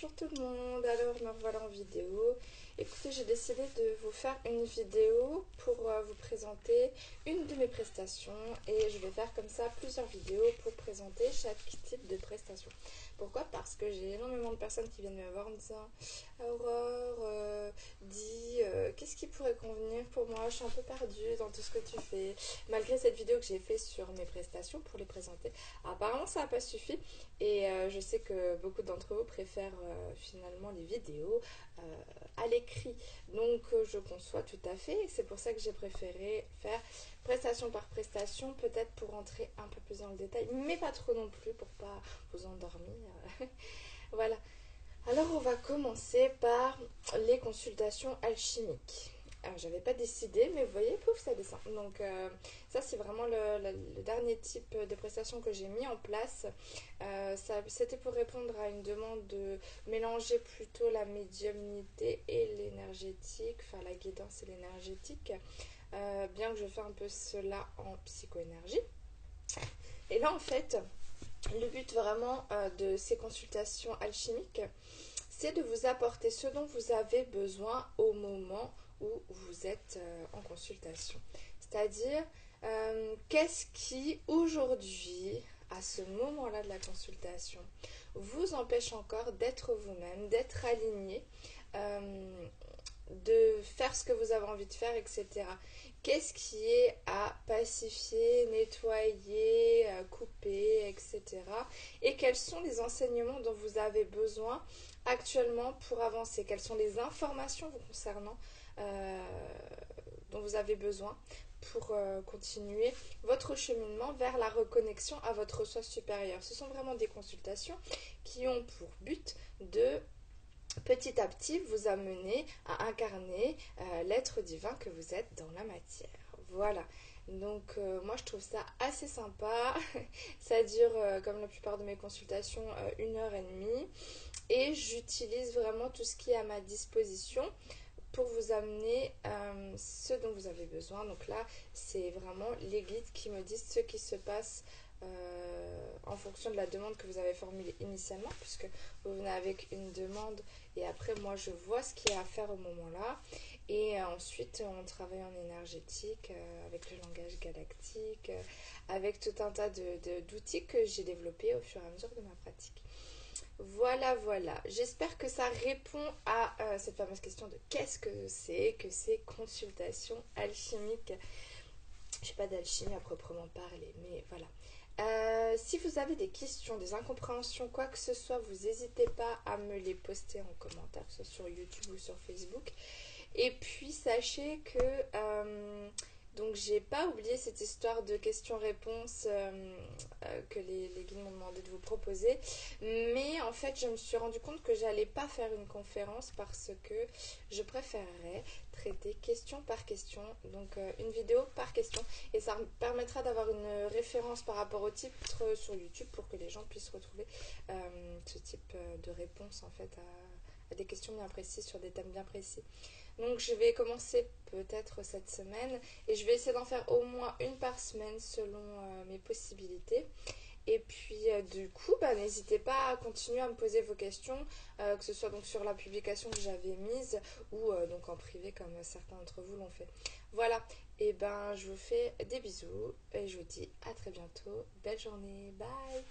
Bonjour tout le monde, alors me revoilà en vidéo. Écoutez, j'ai décidé de vous faire une vidéo pour euh, vous présenter une de mes prestations et je vais faire comme ça plusieurs vidéos pour présenter chaque type de prestation. Pourquoi? Parce que j'ai énormément de personnes qui viennent me voir en me disant Aurore, euh, dis, euh, qu'est-ce qui pourrait convenir pour moi? Je suis un peu perdue dans tout ce que tu fais. Malgré cette vidéo que j'ai fait sur mes prestations pour les présenter, apparemment ça n'a pas suffi et je sais que beaucoup d'entre vous préfèrent finalement les vidéos à l'écrit. Donc euh, je conçois tout à fait. C'est pour ça que j'ai préféré faire prestation par prestation, peut-être pour rentrer un peu plus dans le détail, mais pas trop non plus pour pas vous endormir. voilà. Alors on va commencer par les consultations alchimiques. Alors, j'avais pas décidé, mais vous voyez, pouf, ça descend. Donc, euh, ça, c'est vraiment le, dernier type de prestation que j'ai mis en place. Euh, c'était pour répondre à une demande de mélanger plutôt la médiumnité et l'énergétique, enfin la guidance et l'énergétique, euh, bien que je fais un peu cela en psychoénergie. Et là, en fait, le but vraiment de ces consultations alchimiques, c'est de vous apporter ce dont vous avez besoin au moment vous êtes euh, en consultation. C'est-à-dire, euh, qu'est-ce qui aujourd'hui, à ce moment-là de la consultation, vous empêche encore d'être vous-même, d'être aligné, euh, de faire ce que vous avez envie de faire, etc. Qu'est-ce qui est à pacifier, nettoyer, couper, etc. Et quels sont les enseignements dont vous avez besoin actuellement pour avancer? Quelles sont les informations vous concernant dont vous avez besoin pour euh, continuer votre cheminement vers la reconnexion à votre soi supérieur. Ce sont vraiment des consultations qui ont pour but de petit à petit vous amener à incarner euh, l'être divin que vous êtes dans la matière. Voilà. Donc moi je trouve ça assez sympa. ça dure comme la plupart de mes consultations une heure et demie. Et j'utilise vraiment tout ce qui est à ma disposition pour vous amener euh, ce dont vous avez besoin. Donc là, c'est vraiment les guides qui me disent ce qui se passe euh, en fonction de la demande que vous avez formulée initialement, puisque vous venez avec une demande et après moi je vois ce qu'il y a à faire au moment-là. Et euh, ensuite on travaille en énergétique avec le langage galactique, avec tout un tas d'outils de, que j'ai développés au fur et à mesure de ma pratique. Voilà, voilà. J'espère que ça répond à euh, cette fameuse question de qu'est-ce que c'est que ces consultations alchimiques. Je sais pas d'alchimie à proprement parler, mais voilà. Euh, si vous avez des questions, des incompréhensions, quoi que ce soit, vous n'hésitez pas à me les poster en commentaire, que ce soit sur YouTube ou sur Facebook. Et puis sachez que euh, donc j'ai pas oublié cette histoire de questions-réponses euh, euh, que les, guides m'ont demandé de vous proposer. Mais en fait, je me suis rendu compte que j'allais pas faire une conférence parce que je préférerais traiter question par question, donc euh, une vidéo par question. Et ça me permettra d'avoir une référence par rapport au titre sur YouTube pour que les gens puissent retrouver ce type de réponse en fait des questions bien précises sur des thèmes bien précis. Donc je vais commencer peut-être cette semaine et je vais essayer d'en faire au moins une par semaine selon euh, mes possibilités. Et puis euh, du coup, bah, n'hésitez pas à continuer à me poser vos questions, euh, que ce soit donc sur la publication que j'avais mise ou donc en privé comme certains d'entre vous l'ont fait. Voilà, et ben je vous fais des bisous et je vous dis à très bientôt. Belle journée, bye